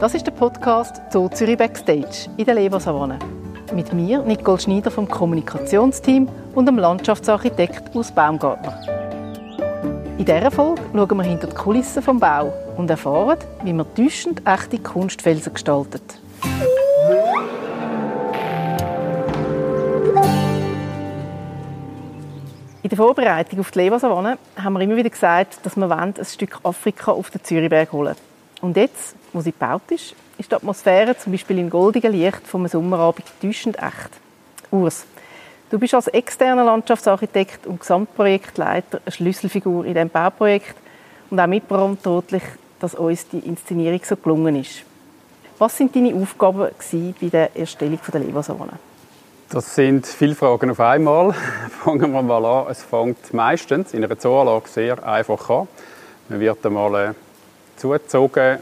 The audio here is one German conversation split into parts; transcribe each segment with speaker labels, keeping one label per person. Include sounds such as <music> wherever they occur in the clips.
Speaker 1: Das ist der Podcast Zoo Zürich Backstage in der Leversavanne. Mit mir, Nicole Schneider vom Kommunikationsteam und dem Landschaftsarchitekt aus Baumgartner. In dieser Folge schauen wir hinter die Kulissen vom Bau und erfahren, wie man täuschend echte Kunstfelsen gestaltet. In der Vorbereitung auf die Leversavanne haben wir immer wieder gesagt, dass wir ein Stück Afrika auf den Zürichberg holen Und jetzt, wo sie gebaut ist, ist die Atmosphäre zum Beispiel im goldigen Licht vom Sommerabend täuschend echt. Urs, du bist als externer Landschaftsarchitekt und Gesamtprojektleiter eine Schlüsselfigur in diesem Bauprojekt und auch mitverantwortlich, dass uns die Inszenierung so gelungen ist. Was sind deine Aufgaben bei der Erstellung der Leversavanne?
Speaker 2: Das sind viele Fragen auf einmal. <laughs> Fangen wir mal an. Es fängt meistens in einer Zooanlage sehr einfach an. Man wird einmal äh, zugezogen,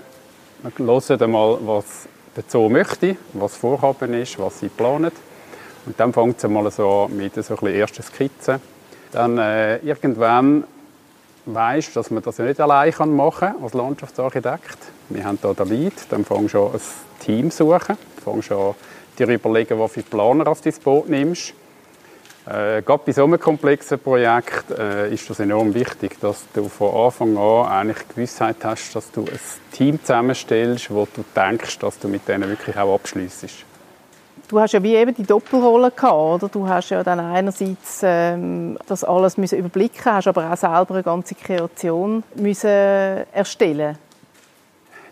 Speaker 2: man hört einmal, was der Zoo möchte, was Vorhaben ist, was sie planen. Und dann fängt es einmal so an mit so ein ersten Skizzen. Dann äh, irgendwann weisst, dass man das ja nicht allein machen kann als Landschaftsarchitekt. Wir haben hier den Lead, dann fängst du an, ein Team zu suchen. Fängst an, dir überlegen, was für Planer du ins Boot nimmst. Äh, gerade bei so einem komplexen Projekt äh, ist das enorm wichtig, dass du von Anfang an eigentlich Gewissheit hast, dass du ein Team zusammenstellst, wo du denkst, dass du mit denen wirklich auch abschliessest.
Speaker 1: Du hast ja wie eben die Doppelrolle gehabt, oder? Du hast ja dann einerseits ähm, das alles müssen überblicken, hast aber auch selber eine ganze Kreation müssen erstellen.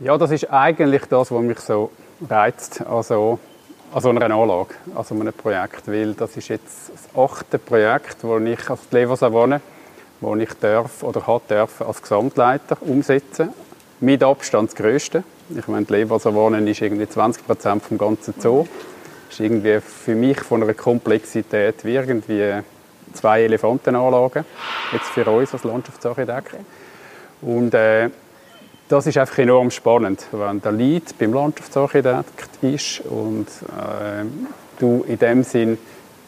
Speaker 2: Ja, das ist eigentlich das, was mich so reizt. Also an so einer Anlage, an so einem Projekt. Weil das ist jetzt das achte Projekt, das ich als Leversavonne, wo ich darf oder hat dürfen als Gesamtleiter umsetzen. Mit Abstand das grösste. Ich meine, die Leversavonne ist irgendwie 20 Prozent vom ganzen Zoo. Das ist irgendwie für mich von einer Komplexität wie irgendwie zwei Elefantenanlagen. Jetzt für uns als Landschaftsarchitekt. Und äh, das ist einfach enorm spannend, wenn der Lead beim Landschaftsarchitekt ist und äh, du in dem Sinn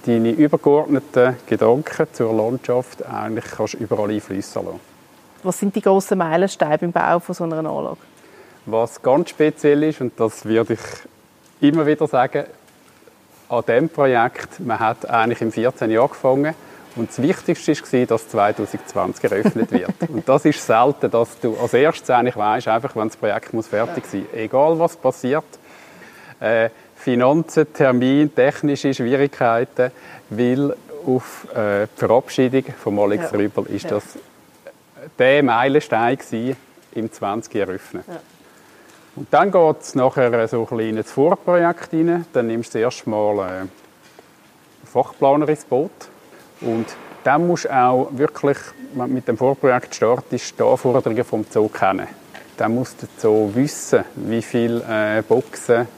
Speaker 2: deine übergeordneten Gedanken zur Landschaft eigentlich kannst überall einfließen lassen.
Speaker 1: Was sind die grossen Meilensteine beim Bau von so einer Anlage?
Speaker 2: Was ganz speziell ist, und das würde ich immer wieder sagen, an diesem Projekt, man hat eigentlich im 14 Jahr angefangen und das Wichtigste war, dass 2020 eröffnet wird. <laughs> Und das ist selten, dass du als erstes eigentlich weißt, einfach wenn das Projekt muss fertig sein muss. Egal was passiert. Äh, Finanzen, Termin, technische Schwierigkeiten, weil auf äh, die Verabschiedung von Alex ja. Rübel ist ja. das der Meilenstein gewesen, im 20 eröffnet. Ja. Und dann geht es nachher so ein ins Vorprojekt rein. Dann nimmst du erst mal äh, Fachplaner ins Boot und dann musst du auch wirklich, wenn du mit dem Vorprojekt startest, die Anforderungen vom Zoo kennen. Dann muss der Zoo wissen, wie viele äh, Boxen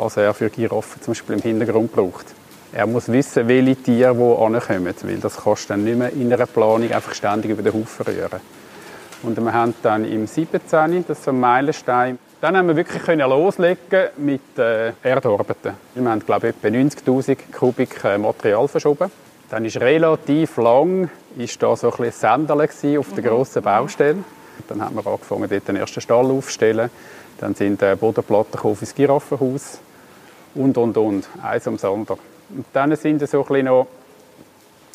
Speaker 2: also er für Giraffen zum Beispiel im Hintergrund braucht. Er muss wissen, welche Tiere wo ankommen, weil das kannst du dann nicht mehr in einer Planung einfach ständig über den Haufen rühren. Und wir haben dann im 17. das ist so ein Meilenstein. Dann haben wir wirklich loslegen mit äh, Erdarbeiten. Wir haben, glaube ich, etwa 90'000 Kubik Material verschoben. Dann ist relativ lang ist da so ein bisschen auf der mhm. grossen Baustelle. Dann haben wir angefangen, dort den ersten Stall aufzustellen. Dann sind äh, Bodenplatten ins Giraffenhaus und, und, und. Eins ums andere. Und dann sind so ein bisschen noch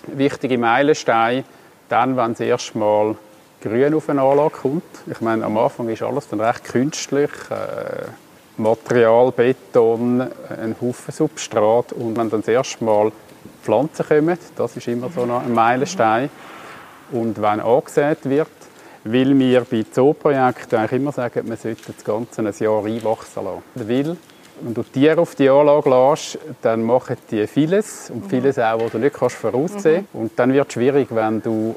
Speaker 2: wichtige Meilensteine, dann, wenn das erste Mal Grün auf eine Anlage kommt. Ich meine, am Anfang ist alles dann recht künstlich. Äh, Material, Beton, ein Haufen Substrat. Und wenn dann das erste Mal Pflanzen kommen. Das ist immer so ein Meilenstein. Und wenn angesät wird, weil wir bei Zooprojekten eigentlich immer sagen, man sollte das Ganze ein Jahr einwachsen lassen. Weil, wenn du Tiere auf die Anlage lässt, dann machen die vieles und vieles auch, was du nicht kannst voraussehen kannst. Und dann wird es schwierig, wenn, du,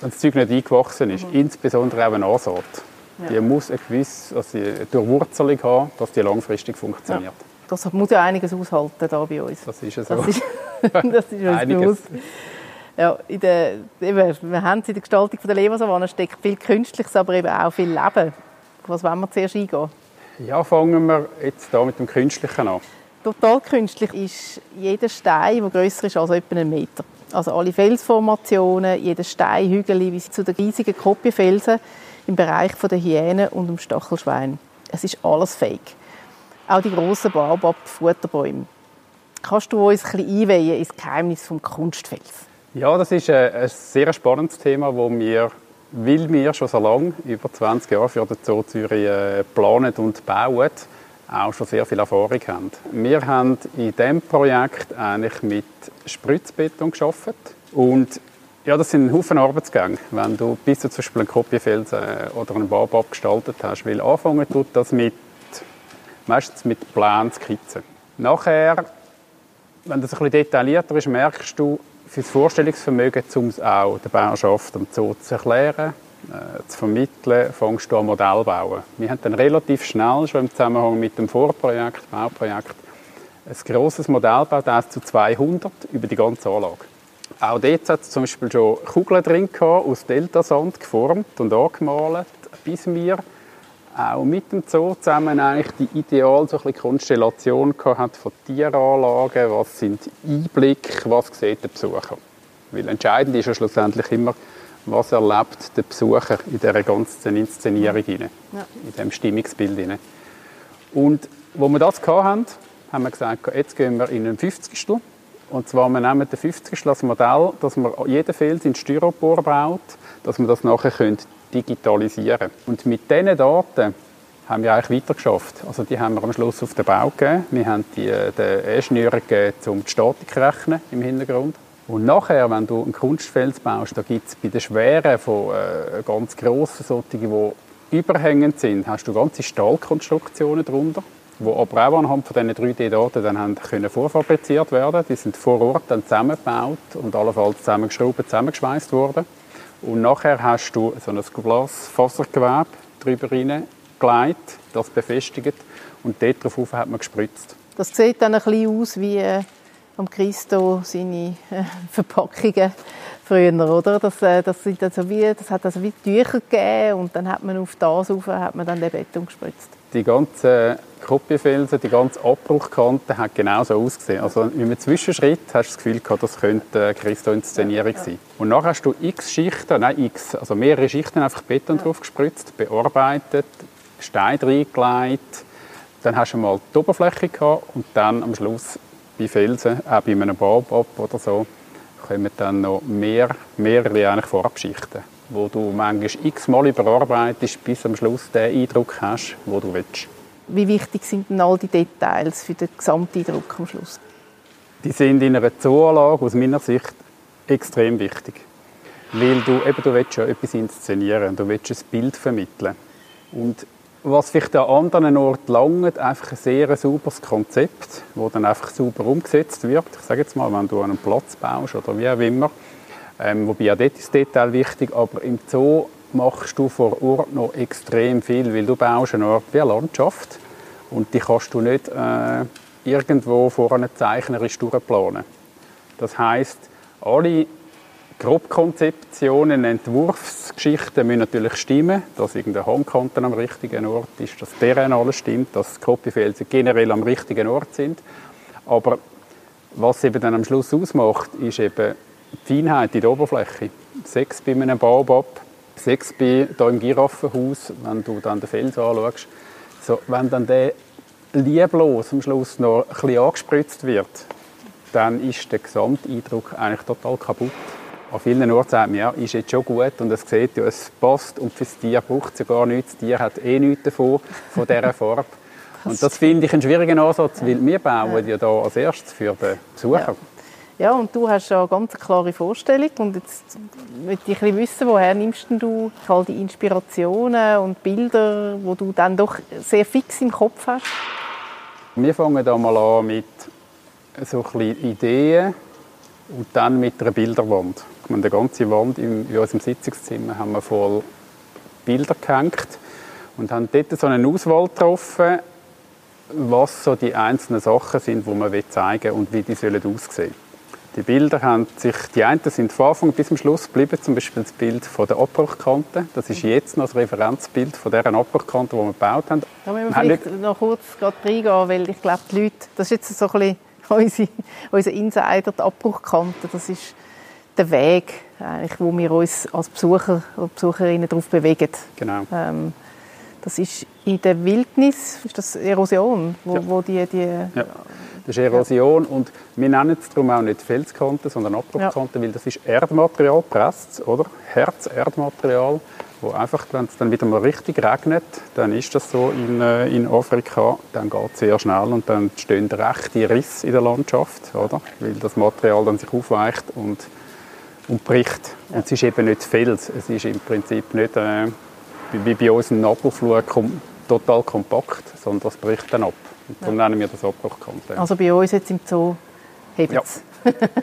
Speaker 2: wenn das Zeug nicht eingewachsen ist. Mhm. Insbesondere auch eine Ansaat. Ja. Die muss eine gewisse also eine Durchwurzelung haben, dass die langfristig funktioniert. Ja
Speaker 1: das muss ja einiges aushalten da bei uns.
Speaker 2: Das ist ja so.
Speaker 1: Das ist, <laughs> das ist uns bewusst. Ja, in der, eben, wir haben es in der Gestaltung der Lebersavanne steckt viel Künstliches, aber eben auch viel Leben. Was wollen wir zuerst eingehen?
Speaker 2: Ja, fangen wir jetzt da mit dem Künstlichen an.
Speaker 1: Total künstlich ist jeder Stein, der grösser ist als etwa einen Meter. Also alle Felsformationen, jeder Stein, Hügel bis zu den riesigen Kopiefelsen im Bereich der Hyänen und dem Stachelschwein. Es ist alles fake. Auch die grossen Baobab-Futterbäume. Kannst du uns ein bisschen einweihen ins Geheimnis des Kunstfels?
Speaker 2: Ja, das ist ein, sehr spannendes Thema, wo wir, weil wir schon so lange, über 20 Jahre für den Zoo Zürich äh, planen und bauen, auch schon sehr viel Erfahrung haben. Wir haben in diesem Projekt eigentlich mit Spritzbeton geschaffen und ja, das sind Haufen Arbeitsgänge, wenn du bis zu zum Beispiel einen Kopiefelsen oder einen Babab gestaltet hast, weil anfangen tut das mit, meistens mit Plänen, Skizzen. Nachher, wenn das ein bisschen detaillierter ist, merkst du, für das Vorstellungsvermögen, um es auch der Bauerschaft am Zoo zu erklären, äh, zu vermitteln, fängst du an Modell bauen. Wir haben dann relativ schnell, schon im Zusammenhang mit dem Vorprojekt, Bauprojekt, ein grosses Modell gebaut, 1 zu 200, über die ganze Anlage. Auch dort hat es zum Beispiel schon Kugeln drin gehabt, aus Deltasand geformt und angemalt, bis wir auch mit dem Zoo zusammen eigentlich die ideal so ein Konstellation hat von Tieranlagen, was sind Einblicke, was sieht der Besucher. Weil entscheidend ist ja schlussendlich immer, was erlebt der Besucher in dieser ganzen Inszenierung ja. in diesem Stimmungsbild hinein. Und wo wir das hatten, haben wir gesagt, jetzt gehen wir in den 50. Und zwar, wir nehmen den 50. als Modell, dass man jeden Fels in Styropor baut, dass man das nachher digitalisieren. Und mit diesen Daten haben wir eigentlich weitergeschafft. Also die haben wir am Schluss auf den Bau gegeben. Wir haben die, äh, den Ingenieuren gegeben, um die Statik zu rechnen im Hintergrund. Und nachher, wenn du einen Kunstfels baust, da gibt es bei den schweren, von äh, ganz grossen, solchen, die überhängend sind, hast du ganze Stahlkonstruktionen darunter, die aber auch anhand von diesen 3D-Daten dann haben können vorfabriziert werden. Die sind vor Ort dann zusammengebaut und allenfalls zusammengeschraubt, zusammengeschweißt worden. Und nachher hast du so ein Glasfasergewebe drüber gelegt, das befestigt und dort drauf hat man gespritzt.
Speaker 1: Das sieht dann ein bisschen aus wie äh, am Christo seine äh, Verpackungen früher, oder? Das, äh, das, sind also wie, das hat also wie Tücher gegeben und dann hat man auf das rauf, hat man dann den Beton gespritzt.
Speaker 2: Die ganzen Kopiefelsen, die ganze Abbruchkante hat genau so ausgesehen. Also in einem Zwischenschritt hast du das Gefühl gehabt, das könnte Christo-Inszenierung sein. Und nachher hast du x Schichten, nein x, also mehrere Schichten einfach Beton ja. drauf gespritzt, bearbeitet, Stein reingelegt, dann hast du mal die Oberfläche gehabt und dann am Schluss bei Felsen, auch bei einem Baobab oder so, kommen dann noch mehr, mehrere eigentlich Farbschichten, wo du manchmal x-mal überarbeitest, bis am Schluss den Eindruck hast, wo du willst.
Speaker 1: Wie wichtig sind denn all die Details für den Gesamteindruck am Schluss?
Speaker 2: Die sind in einer Zooanlage aus meiner Sicht extrem wichtig. Weil du, eben, du willst ja etwas inszenieren, du willst ein Bild vermitteln. Und was vielleicht an anderen Orten langt, einfach ein sehr sauberes Konzept, das dann einfach sauber umgesetzt wird. Ich sage jetzt mal, wenn du einen Platz baust oder wie auch immer. Ähm, wobei auch dort ist das Detail wichtig, aber im Zoo machst du vor Ort noch extrem viel, weil du baust eine Art wie eine Landschaft und die kannst du nicht äh, irgendwo vor einem zeichnerisch durchplanen. Das heißt, alle Grobkonzeptionen, Entwurfsgeschichten müssen natürlich stimmen, dass irgendein Hangkanten am richtigen Ort ist, dass Terrain alles stimmt, dass Kopiefelsen generell am richtigen Ort sind. Aber was eben dann am Schluss ausmacht, ist eben die Feinheit in der Oberfläche. Sechs bei einem Baobab, sechs bei hier im Giraffenhaus, wenn du dann den Fels anschaust. So, wenn dann der lieblos am Schluss noch ein bisschen angespritzt wird, dann ist der Gesamteindruck eigentlich total kaputt an vielen Orten sagt man, ja, ist jetzt schon gut und es sieht ja, es passt und für das Tier braucht es ja gar nichts. Das Tier hat eh nichts davon, von dieser <laughs> Farbe. Und das finde ich einen schwierigen Ansatz, weil wir bauen ja da als erstes für den Besucher.
Speaker 1: Ja. Ja, und du hast ja eine ganz klare Vorstellung. Und jetzt möchte ich ein wissen, woher nimmst du all die Inspirationen und Bilder, die du dann doch sehr fix im Kopf hast?
Speaker 2: Wir fangen da mal an mit so ein Ideen und dann mit einer Bilderwand. Wir die ganze Wand in unserem Sitzungszimmer haben wir voll Bilder gehängt und haben dort so eine Auswahl getroffen, was so die einzelnen Sachen sind, die man zeigen will und wie die sollen aussehen Die Bilder haben sich, die einen sind von Anfang bis zum Schluss geblieben, zum Beispiel das Bild von der Abbruchkante. Das ist jetzt noch das Referenzbild von dieser Abbruchkante, die wir gebaut haben.
Speaker 1: Da müssen wir vielleicht noch kurz reingehen, weil ich glaube, die Leute, das ist jetzt so ein bisschen <laughs> unsere, unser Insider, die Abbruchkante, das ist der Weg, eigentlich, wo wir uns als Besucher und Besucherinnen darauf bewegen.
Speaker 2: Genau.
Speaker 1: Ähm, das ist in der Wildnis, ist das Erosion, wo,
Speaker 2: Ja.
Speaker 1: wo die, die
Speaker 2: Ja. Das ist Erosion und wir nennen es darum auch nicht Felskante, sondern Abbruchkante, weil das ist Erdmaterial, presst, oder? Herz-Erdmaterial, wo einfach, wenn es dann wieder mal richtig regnet, dann ist das so in, äh, in Afrika, dann geht es sehr schnell und dann entstehen rechte Risse in der Landschaft, oder? Weil das Material dann sich aufweicht und, und bricht. Und es ist eben nicht Fels, es ist im Prinzip nicht äh, wie- bei uns ein Nabelflug kom total kompakt, sondern das bricht dann ab. Und darum nennen wir das Abbruchkante.
Speaker 1: also bei uns jetzt im Zoo hebt
Speaker 2: Ja.
Speaker 1: es.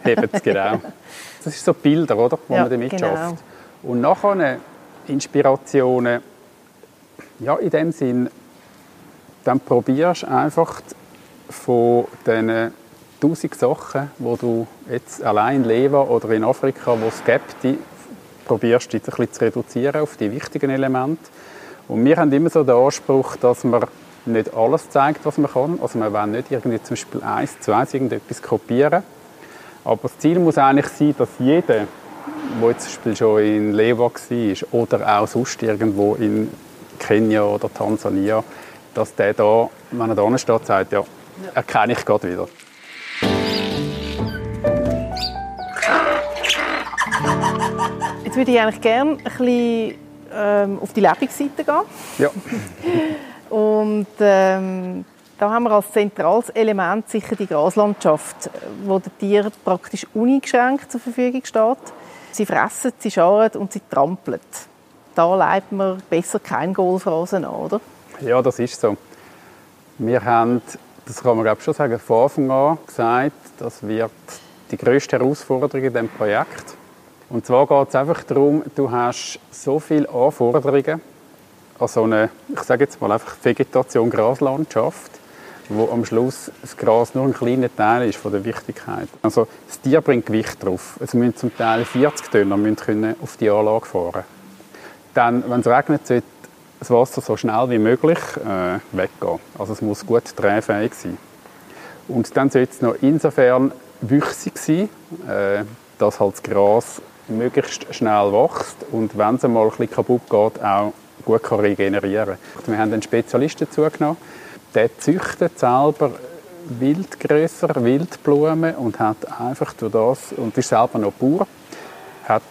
Speaker 2: Eben, genau. <laughs> Das sind so Bilder, oder, wo
Speaker 1: Ja,
Speaker 2: man damit
Speaker 1: genau.
Speaker 2: schafft. Und nachher Inspirationen, ja, in dem Sinn, dann probierst du einfach von diesen tausend Sachen, wo du jetzt allein in Leva oder in Afrika, wo es gibt, die probierst jetzt ein zu reduzieren auf die wichtigen Elemente. Und wir haben immer so den Anspruch, dass man nicht alles zeigt, was man kann. Also wir wollen nicht irgendwie zum Beispiel eins zu eins irgendetwas kopieren. Aber das Ziel muss eigentlich sein, dass jeder, der zum Beispiel schon in Lewa war oder auch sonst irgendwo in Kenia oder Tansania, dass der da, wenn er da steht, sagt, ja, erkenne ich gerade wieder.
Speaker 1: Würde ich eigentlich gerne ein bisschen ähm, auf die Lebensseite gehen.
Speaker 2: Ja, <laughs>
Speaker 1: Und ähm, da haben wir als zentrales Element sicher die Graslandschaft, wo der Tier praktisch uneingeschränkt zur Verfügung steht. Sie fressen, sie scharen und sie trampeln. Da leitet man besser kein Golfrasen an, oder?
Speaker 2: ja, das ist so. Wir haben, das kann man glaube ich schon sagen, von Anfang an gesagt, das wird die grösste Herausforderung in diesem Projekt. Und zwar geht es einfach darum, du hast so viele Anforderungen an so eine, ich sage jetzt mal einfach Vegetation, Graslandschaft, wo am Schluss das Gras nur ein kleiner Teil ist von der Wichtigkeit. Also das Tier bringt Gewicht drauf. Es müssen zum Teil 40 Tonner müssen können auf die Anlage fahren. Dann, wenn es regnet, sollte das Wasser so schnell wie möglich äh, weggehen. Also es muss gut drehfähig sein. Und dann sollte es noch insofern wüchsig sein, äh, dass halt das Gras möglichst schnell wächst und wenn es einmal ein bisschen kaputt geht, auch gut kann regenerieren kann. Wir haben einen Spezialisten dazugenommen, der züchtet selber Wildgrösser, Wildblumen und hat einfach durch das, und ist selber noch Bauer, hat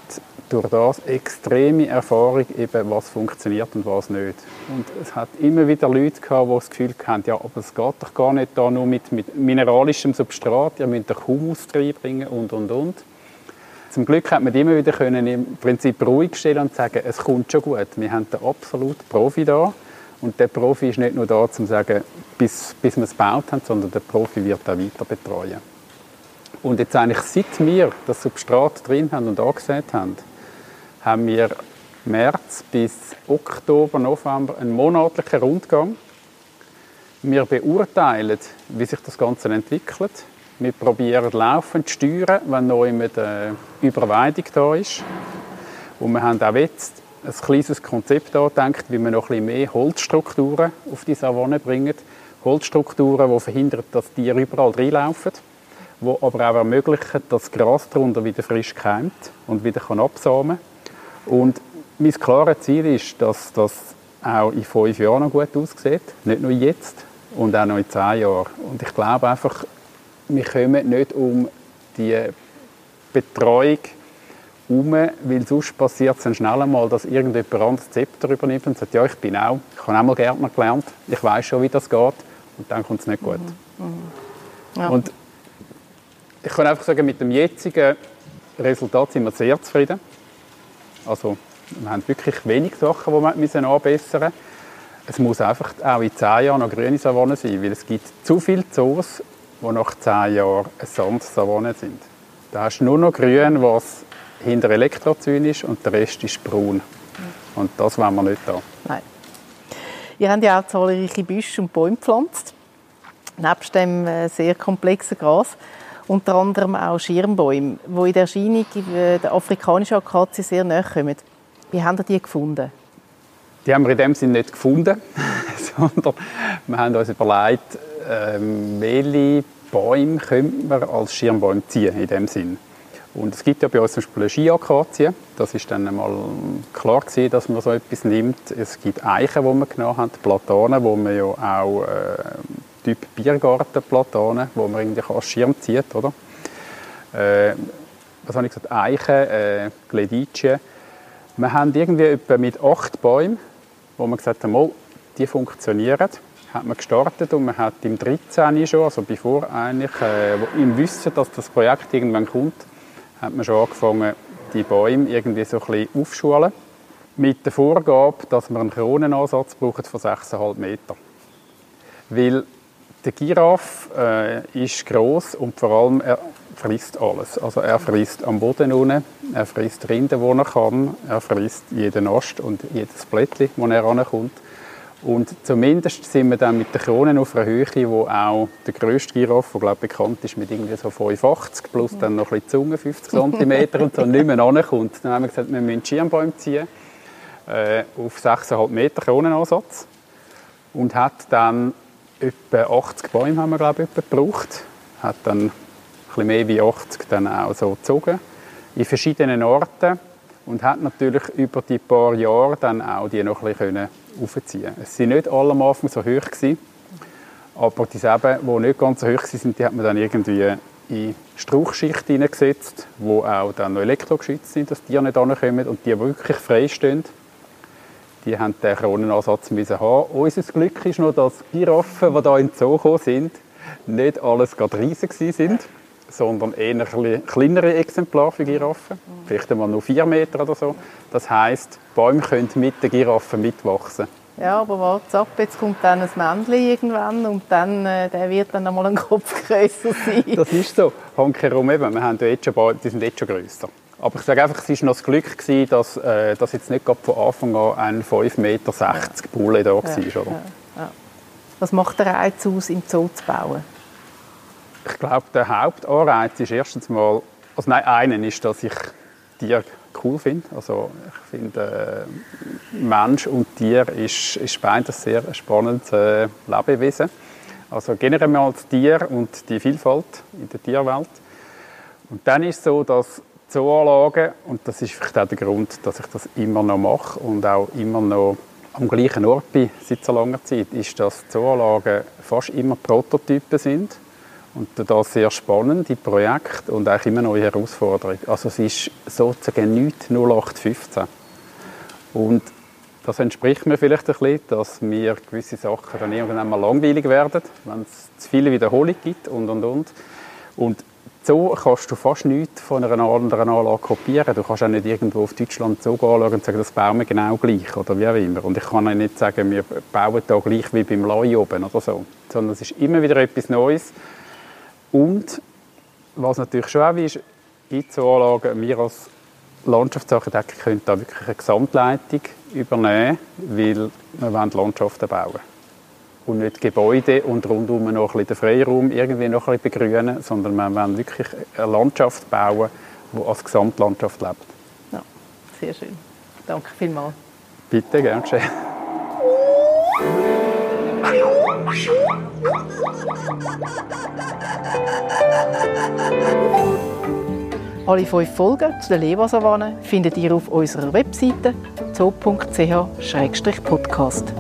Speaker 2: durch das extreme Erfahrung, eben, was funktioniert und was nicht. Und es hat immer wieder Leute gehabt, die das Gefühl hatten, ja, aber es geht doch gar nicht da nur mit, mit mineralischem Substrat, ihr müsst doch Humus reinbringen und, und, und. Zum Glück hat man immer wieder können im Prinzip ruhig stellen und sagen, es kommt schon gut. Wir haben den absoluten Profi da. Und der Profi ist nicht nur da, um zu sagen, bis, bis wir es gebaut haben, sondern der Profi wird auch weiter betreuen. Und jetzt eigentlich seit wir das Substrat drin haben und angesät haben, haben wir März bis Oktober, November einen monatlichen Rundgang. Wir beurteilen, wie sich das Ganze entwickelt. Wir probieren laufend zu steuern, wenn noch immer eine Überweidung da ist. Und wir haben auch jetzt ein kleines Konzept angedenkt, wie wir noch ein bisschen mehr Holzstrukturen auf die Savanne bringen. Holzstrukturen, die verhindern, dass Tiere überall reinlaufen, die aber auch ermöglichen, dass das Gras darunter wieder frisch keimt und wieder kann absamen kann. Und mein klares Ziel ist, dass das auch in fünf Jahren noch gut aussieht. Nicht nur jetzt und auch noch in zehn Jahren. Und ich glaube einfach, wir kommen nicht um die Betreuung herum, weil sonst passiert es dann schnell einmal, dass irgendjemand anderes das Zepter übernimmt und sagt, ja, ich bin auch, ich habe auch mal Gärtner gelernt, ich weiß schon, wie das geht und dann kommt es nicht gut.
Speaker 1: Ja.
Speaker 2: Und ich kann einfach sagen, mit dem jetzigen Resultat sind wir sehr zufrieden. Also wir haben wirklich wenig Sachen, die wir müssen anbessern müssen. Es muss einfach auch in zehn Jahren noch grüne Savanne sein, weil es gibt zu viele Zoos, die nach zehn Jahren eine Sandsavanne sind. Da hast du nur noch grün, was hinter Elektrozyn ist und der Rest ist braun. Und das wollen wir nicht da.
Speaker 1: Nein. Ihr habt ja auch zahlreiche Büsche und Bäume gepflanzt, nebst dem äh, sehr komplexen Gras. unter anderem auch Schirmbäume, die in der Erscheinung der afrikanischen Akazie sehr nahe kommen. Wie haben ihr die gefunden?
Speaker 2: Die haben wir in dem Sinne nicht gefunden, <laughs> sondern wir haben uns überlegt, ähm, welche Bäume könnte man als Schirmbäume ziehen in dem Sinn. Und es gibt ja bei uns zum Beispiel eine Skiakazie. Das ist dann einmal klar gewesen, dass man so etwas nimmt. Es gibt Eichen, die man genommen hat, Platanen, wo man ja auch äh, Typ Biergartenplatanen, wo man irgendwie als Schirm zieht, oder? Äh, was habe ich gesagt? Eichen, äh, Gleditschien. Wir haben irgendwie etwa mit acht Bäumen, wo man gesagt haben, die funktionieren, hat man gestartet und man hat im 13. schon, also bevor eigentlich, äh, im Wissen, dass das Projekt irgendwann kommt, hat man schon angefangen, die Bäume irgendwie so ein bisschen aufschulen. Mit der Vorgabe, dass man einen Kronenansatz braucht von 6,5 Meter. Weil der Giraffe äh, ist groß und vor allem er frisst alles. Also er frisst am Boden unten, er frisst Rinde, wo er kann, er frisst jeden Ast und jedes Blättchen, wo er rankommt. Und zumindest sind wir dann mit den Kronen auf einer Höhe, wo auch der grösste Giraffe, der glaube bekannt ist, mit irgendwie so 85 plus dann noch ein bisschen Zunge, 50 cm und so nicht mehr rankommt. Dann haben wir gesagt, wir müssen Schirmbäume ziehen äh, auf 6,5 Meter Kronenansatz und hat dann etwa 80 Bäume haben wir glaube ich gebraucht. Hat dann ein bisschen mehr wie 80 dann auch so gezogen in verschiedenen Orten und hat natürlich über die paar Jahre dann auch die noch ein bisschen aufziehen. Es waren nicht alle am Anfang so hoch, gewesen, aber die Säben, die nicht ganz so hoch waren, die hat man dann irgendwie in Strauchschicht hineingesetzt, wo auch dann noch elektrogeschützt sind, dass die nicht ankommen und die wirklich frei stehen. Die haben den Kronenansatz müssen haben. Unser Glück ist noch, dass die Giraffen, die hier in den Zoo sind, nicht alles gerade riesig sind, sondern eher kleinere Exemplare für Giraffen. Vielleicht einmal nur vier Meter oder so. Das heisst, Bäume können mit den Giraffen mitwachsen.
Speaker 1: Ja, aber warte ab, jetzt kommt dann ein Männchen irgendwann und dann, äh, der wird dann einmal ein Kopf <laughs> grösser sein.
Speaker 2: Das ist so. Handkerum eben, wir haben jetzt schon Bäume, die sind jetzt schon grösser. Aber ich sage einfach, es war noch das Glück, gewesen, dass, äh, dass jetzt nicht von Anfang an ein 5,60 Meter ja. Bulle da war. Ja, oder? Ja, ja.
Speaker 1: Was macht der Reiz aus, im Zoo zu bauen?
Speaker 2: Ich glaube, der Hauptanreiz ist erstens mal, also nein, einen ist, dass ich Tiere cool finde. Also ich finde, äh, Mensch und Tier ist, ist beides sehr spannendes äh, Lebewesen. Also generell mal das Tier und die Vielfalt in der Tierwelt. Und dann ist es so, dass Zooanlagen, und das ist vielleicht auch der Grund, dass ich das immer noch mache und auch immer noch am gleichen Ort bin seit so langer Zeit, ist, dass Zooanlagen fast immer Prototypen sind und das sehr spannende Projekt und auch immer neue Herausforderungen. Also es ist sozusagen nichts 0815. Und das entspricht mir vielleicht ein bisschen, dass mir gewisse Sachen dann irgendwann mal langweilig werden, wenn es zu viele Wiederholungen gibt und und und. Und so kannst du fast nichts von einer anderen Anlage kopieren. Du kannst auch nicht irgendwo auf Deutschland so anschauen und sagen, das bauen wir genau gleich oder wie auch immer. Und ich kann auch nicht sagen, wir bauen da gleich wie beim Leu oben oder so. Sondern es ist immer wieder etwas Neues. Und was natürlich schon auch ist, in so Anlagen, wir als Landschaftsarchitekt können da wirklich eine Gesamtleitung übernehmen, weil wir wollen Landschaften bauen und nicht Gebäude und rundum noch ein bisschen den Freiraum irgendwie noch ein bisschen begrünen, sondern wir wollen wirklich eine Landschaft bauen, die als Gesamtlandschaft lebt.
Speaker 1: Ja, sehr schön. Danke vielmals.
Speaker 2: Bitte, gern geschehen.
Speaker 1: Alle fünf Folgen zu der Lebersavanne findet ihr auf unserer Webseite zoo.ch-podcast.